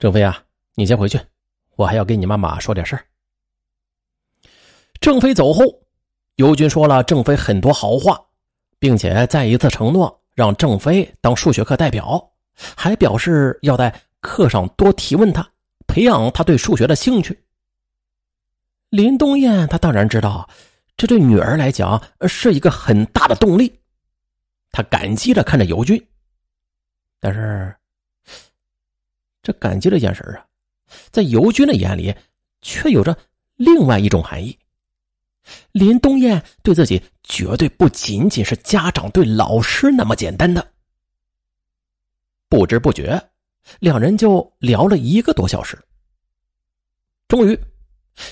郑飞啊，你先回去，我还要跟你妈妈说点事儿。郑飞走后，尤军说了郑飞很多好话，并且再一次承诺让郑飞当数学课代表，还表示要在课上多提问他，培养他对数学的兴趣。林东燕她当然知道，这对女儿来讲是一个很大的动力，她感激的看着尤军，但是。这感激的眼神啊，在尤军的眼里，却有着另外一种含义。林东燕对自己绝对不仅仅是家长对老师那么简单的。不知不觉，两人就聊了一个多小时。终于，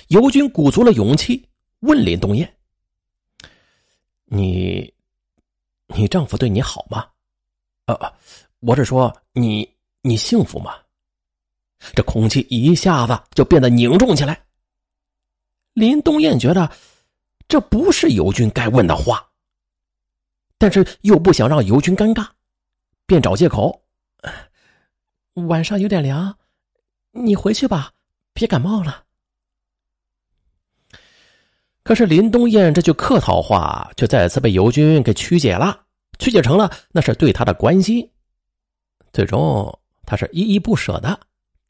尤军鼓足了勇气问林东燕：“你，你丈夫对你好吗？呃，我是说，你，你幸福吗？”这空气一下子就变得凝重起来。林东燕觉得这不是尤军该问的话，但是又不想让尤军尴尬，便找借口：“晚上有点凉，你回去吧，别感冒了。”可是林东燕这句客套话却再次被尤军给曲解了，曲解成了那是对他的关心。最终，他是依依不舍的。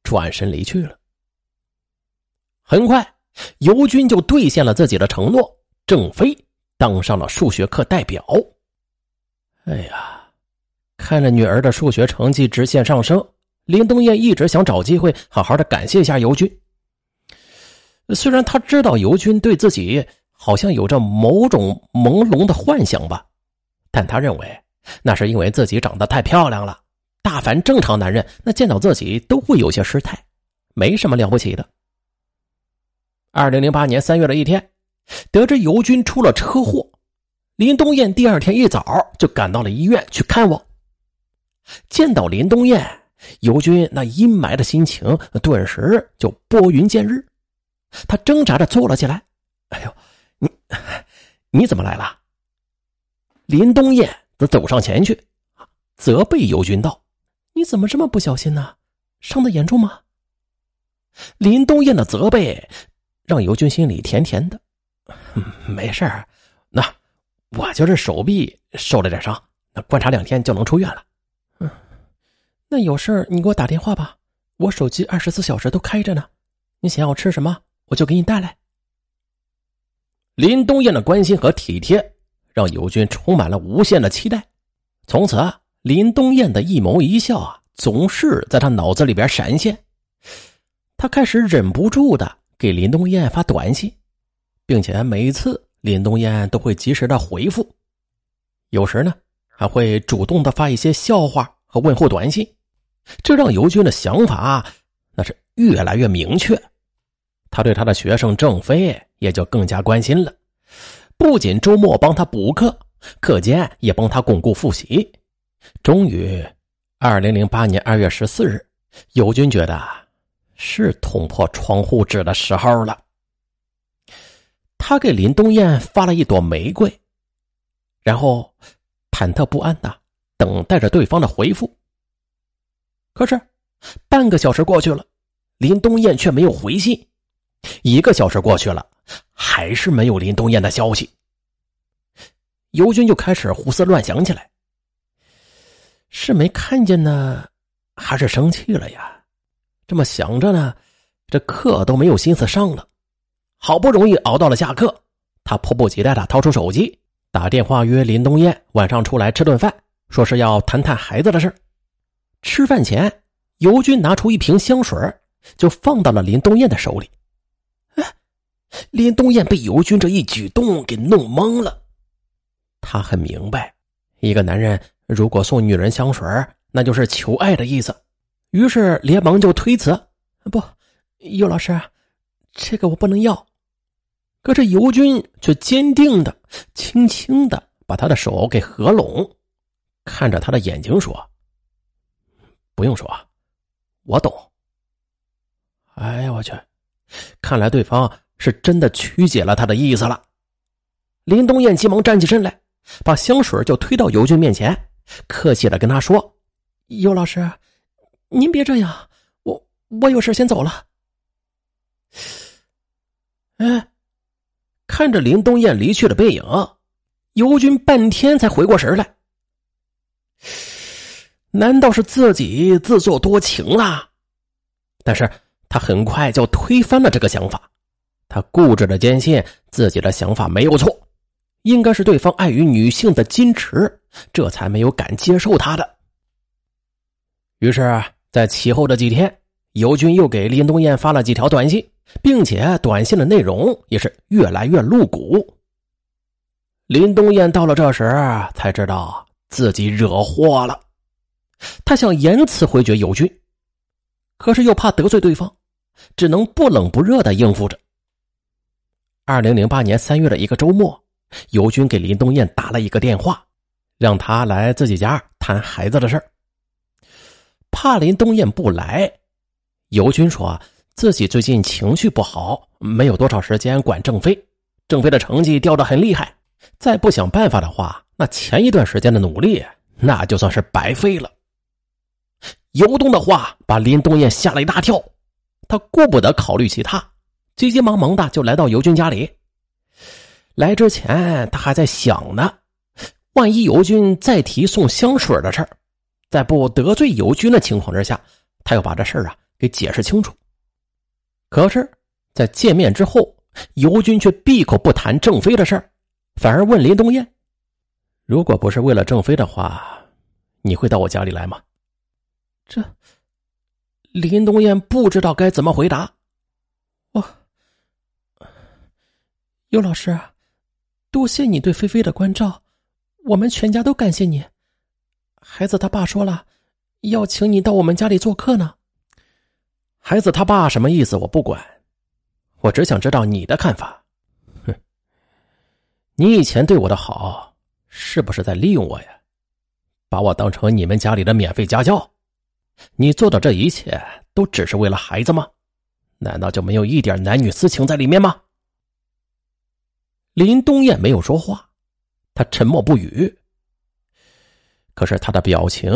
转身离去了。很快，尤军就兑现了自己的承诺，郑飞当上了数学课代表。哎呀，看着女儿的数学成绩直线上升，林东燕一直想找机会好好的感谢一下尤军。虽然他知道尤军对自己好像有着某种朦胧的幻想吧，但他认为那是因为自己长得太漂亮了。大凡正常男人，那见到自己都会有些失态，没什么了不起的。二零零八年三月的一天，得知尤军出了车祸，林东燕第二天一早就赶到了医院去看望。见到林东燕，尤军那阴霾的心情顿时就拨云见日，他挣扎着坐了起来。“哎呦，你你怎么来了？”林东燕则走上前去，责备尤军道。你怎么这么不小心呢？伤的严重吗？林东燕的责备让尤军心里甜甜的。没事儿，那我就是手臂受了点伤，那观察两天就能出院了。嗯，那有事你给我打电话吧，我手机二十四小时都开着呢。你想要吃什么，我就给你带来。林东燕的关心和体贴让尤军充满了无限的期待。从此啊。林东燕的一眸一笑啊，总是在他脑子里边闪现。他开始忍不住的给林东燕发短信，并且每次林东燕都会及时的回复。有时呢，还会主动的发一些笑话和问候短信，这让尤军的想法那是越来越明确。他对他的学生郑飞也就更加关心了，不仅周末帮他补课，课间也帮他巩固复习。终于，二零零八年二月十四日，尤军觉得是捅破窗户纸的时候了。他给林东燕发了一朵玫瑰，然后忐忑不安的等待着对方的回复。可是，半个小时过去了，林东燕却没有回信；一个小时过去了，还是没有林东燕的消息。尤军就开始胡思乱想起来。是没看见呢，还是生气了呀？这么想着呢，这课都没有心思上了。好不容易熬到了下课，他迫不及待的掏出手机，打电话约林东燕晚上出来吃顿饭，说是要谈谈孩子的事吃饭前，尤军拿出一瓶香水，就放到了林东燕的手里。哎，林东燕被尤军这一举动给弄懵了。他很明白，一个男人。如果送女人香水，那就是求爱的意思，于是连忙就推辞：“不，尤老师，这个我不能要。”可是尤军却坚定的、轻轻的把他的手给合拢，看着他的眼睛说：“不用说，我懂。”哎呀，我去！看来对方是真的曲解了他的意思了。林东燕急忙站起身来，把香水就推到尤军面前。客气的跟他说：“尤老师，您别这样，我我有事先走了。哎，看着林东燕离去的背影，尤军半天才回过神来。难道是自己自作多情了？但是他很快就推翻了这个想法。他固执的坚信自己的想法没有错，应该是对方碍于女性的矜持，这才没有敢接受他的。于是，在其后的几天，尤军又给林东燕发了几条短信，并且短信的内容也是越来越露骨。林东燕到了这时才知道自己惹祸了，他想言辞回绝尤军，可是又怕得罪对方，只能不冷不热的应付着。二零零八年三月的一个周末，尤军给林东燕打了一个电话，让他来自己家谈孩子的事儿。怕林东燕不来，尤军说自己最近情绪不好，没有多少时间管郑飞，郑飞的成绩掉得很厉害，再不想办法的话，那前一段时间的努力那就算是白费了。尤东的话把林东燕吓了一大跳，他顾不得考虑其他。急急忙忙的就来到尤军家里。来之前，他还在想呢，万一尤军再提送香水的事儿，在不得罪尤军的情况之下，他要把这事儿啊给解释清楚。可是，在见面之后，尤军却闭口不谈郑飞的事儿，反而问林东燕：“如果不是为了郑飞的话，你会到我家里来吗？”这，林东燕不知道该怎么回答。尤老师，多谢你对菲菲的关照，我们全家都感谢你。孩子他爸说了，要请你到我们家里做客呢。孩子他爸什么意思？我不管，我只想知道你的看法。哼，你以前对我的好，是不是在利用我呀？把我当成你们家里的免费家教？你做的这一切都只是为了孩子吗？难道就没有一点男女私情在里面吗？林东燕没有说话，他沉默不语。可是他的表情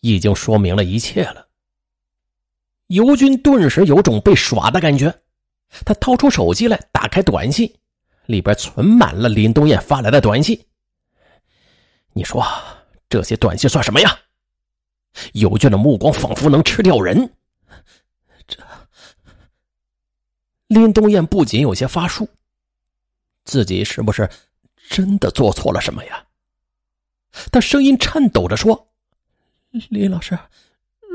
已经说明了一切了。尤军顿时有种被耍的感觉，他掏出手机来，打开短信，里边存满了林东燕发来的短信。你说这些短信算什么呀？尤军的目光仿佛能吃掉人。这林东燕不仅有些发怵。自己是不是真的做错了什么呀？他声音颤抖着说：“李老师，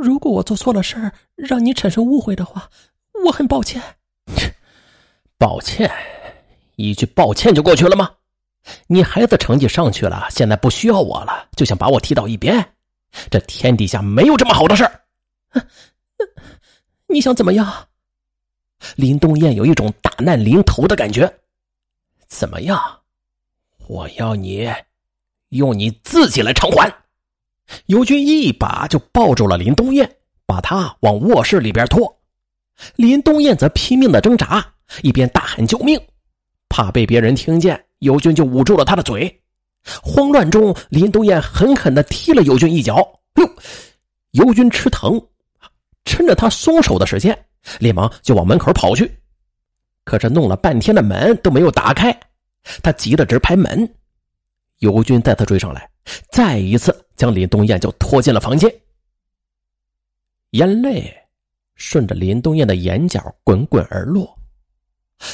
如果我做错了事儿，让你产生误会的话，我很抱歉。抱歉，一句抱歉就过去了吗？你孩子成绩上去了，现在不需要我了，就想把我踢到一边？这天底下没有这么好的事儿。你想怎么样？”林东燕有一种大难临头的感觉。怎么样？我要你用你自己来偿还。尤军一把就抱住了林东燕，把他往卧室里边拖。林东燕则拼命的挣扎，一边大喊救命。怕被别人听见，尤军就捂住了他的嘴。慌乱中，林东燕狠狠的踢了尤军一脚。哟，尤军吃疼，趁着他松手的时间，连忙就往门口跑去。可是弄了半天的门都没有打开，他急得直拍门。尤军带他追上来，再一次将林东燕就拖进了房间。眼泪顺着林东燕的眼角滚滚而落。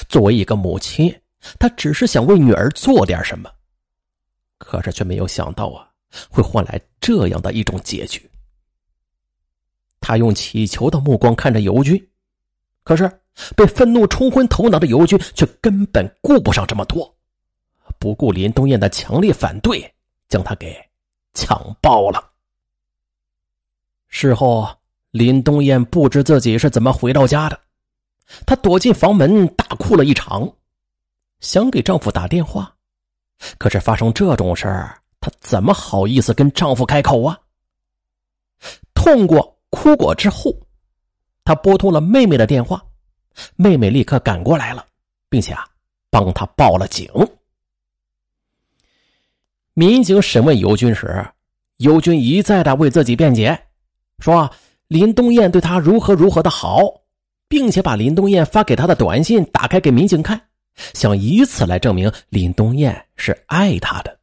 作为一个母亲，她只是想为女儿做点什么，可是却没有想到啊，会换来这样的一种结局。他用乞求的目光看着尤军，可是。被愤怒冲昏头脑的尤军却根本顾不上这么多，不顾林东燕的强烈反对，将他给强暴了。事后，林东燕不知自己是怎么回到家的，她躲进房门大哭了一场，想给丈夫打电话，可是发生这种事儿，她怎么好意思跟丈夫开口啊？痛过、哭过之后，他拨通了妹妹的电话。妹妹立刻赶过来了，并且啊，帮他报了警。民警审问尤军时，尤军一再的为自己辩解，说林东燕对他如何如何的好，并且把林东燕发给他的短信打开给民警看，想以此来证明林东燕是爱他的。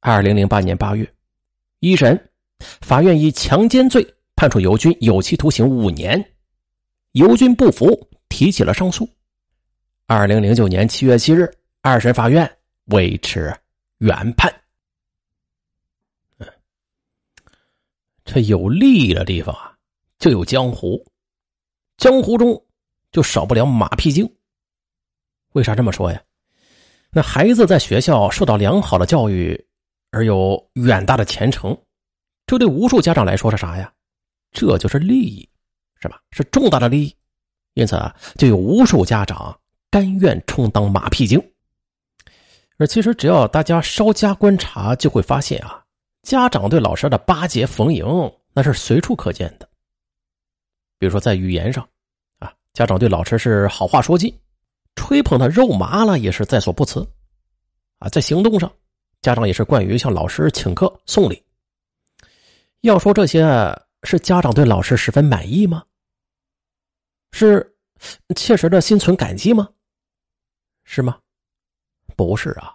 二零零八年八月，一审，法院以强奸罪判处尤军有期徒刑五年，尤军不服，提起了上诉。二零零九年七月七日，二审法院维持原判。这有利益的地方啊，就有江湖，江湖中就少不了马屁精。为啥这么说呀？那孩子在学校受到良好的教育。而有远大的前程，这对无数家长来说是啥呀？这就是利益，是吧？是重大的利益，因此啊，就有无数家长甘愿充当马屁精。而其实，只要大家稍加观察，就会发现啊，家长对老师的巴结逢迎，那是随处可见的。比如说，在语言上，啊，家长对老师是好话说尽，吹捧他肉麻了也是在所不辞，啊，在行动上。家长也是惯于向老师请客送礼。要说这些是家长对老师十分满意吗？是切实的心存感激吗？是吗？不是啊。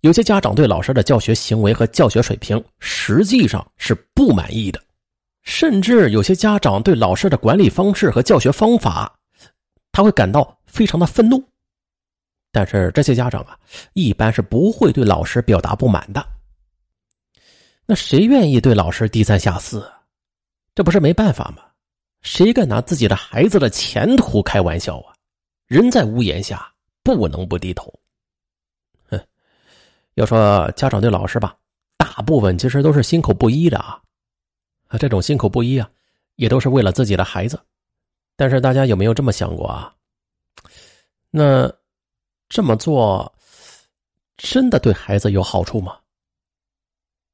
有些家长对老师的教学行为和教学水平实际上是不满意的，甚至有些家长对老师的管理方式和教学方法，他会感到非常的愤怒。但是这些家长啊，一般是不会对老师表达不满的。那谁愿意对老师低三下四？这不是没办法吗？谁敢拿自己的孩子的前途开玩笑啊？人在屋檐下，不能不低头。哼，要说家长对老师吧，大部分其实都是心口不一的啊。啊，这种心口不一啊，也都是为了自己的孩子。但是大家有没有这么想过啊？那？这么做，真的对孩子有好处吗？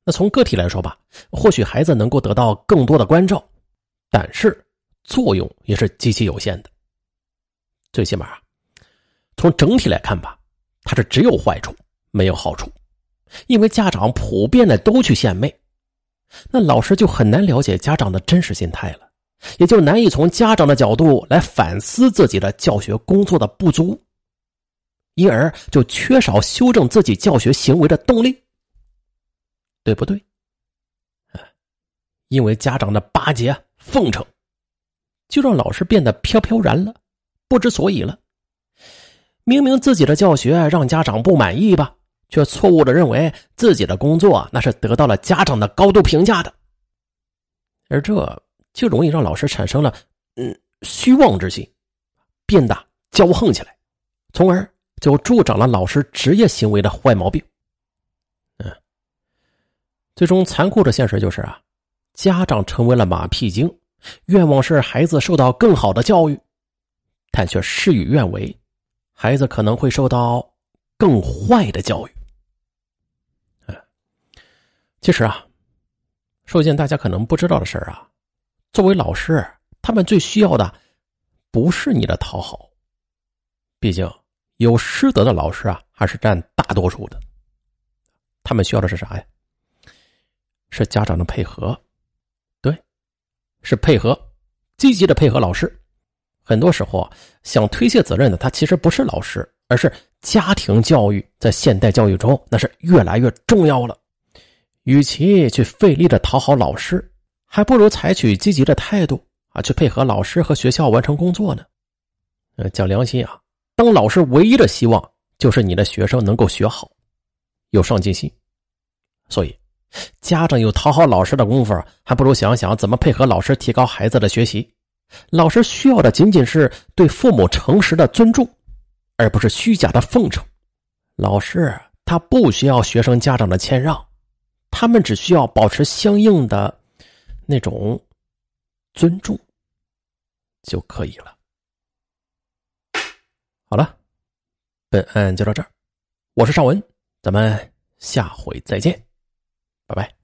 那从个体来说吧，或许孩子能够得到更多的关照，但是作用也是极其有限的。最起码，从整体来看吧，它是只有坏处没有好处，因为家长普遍的都去献媚，那老师就很难了解家长的真实心态了，也就难以从家长的角度来反思自己的教学工作的不足。因而就缺少修正自己教学行为的动力，对不对？因为家长的巴结奉承，就让老师变得飘飘然了，不知所以了。明明自己的教学让家长不满意吧，却错误的认为自己的工作那是得到了家长的高度评价的，而这就容易让老师产生了嗯虚妄之心，变得骄横起来，从而。就助长了老师职业行为的坏毛病。最终残酷的现实就是啊，家长成为了马屁精，愿望是孩子受到更好的教育，但却事与愿违，孩子可能会受到更坏的教育。其实啊，说一件大家可能不知道的事啊，作为老师，他们最需要的不是你的讨好，毕竟。有师德的老师啊，还是占大多数的。他们需要的是啥呀？是家长的配合，对，是配合，积极的配合老师。很多时候啊，想推卸责任的，他其实不是老师，而是家庭教育。在现代教育中，那是越来越重要了。与其去费力的讨好老师，还不如采取积极的态度啊，去配合老师和学校完成工作呢。呃，讲良心啊。当老师唯一的希望就是你的学生能够学好，有上进心，所以家长有讨好老师的功夫，还不如想想怎么配合老师提高孩子的学习。老师需要的仅仅是对父母诚实的尊重，而不是虚假的奉承。老师他不需要学生家长的谦让，他们只需要保持相应的那种尊重就可以了。好了，本案就到这儿。我是尚文，咱们下回再见，拜拜。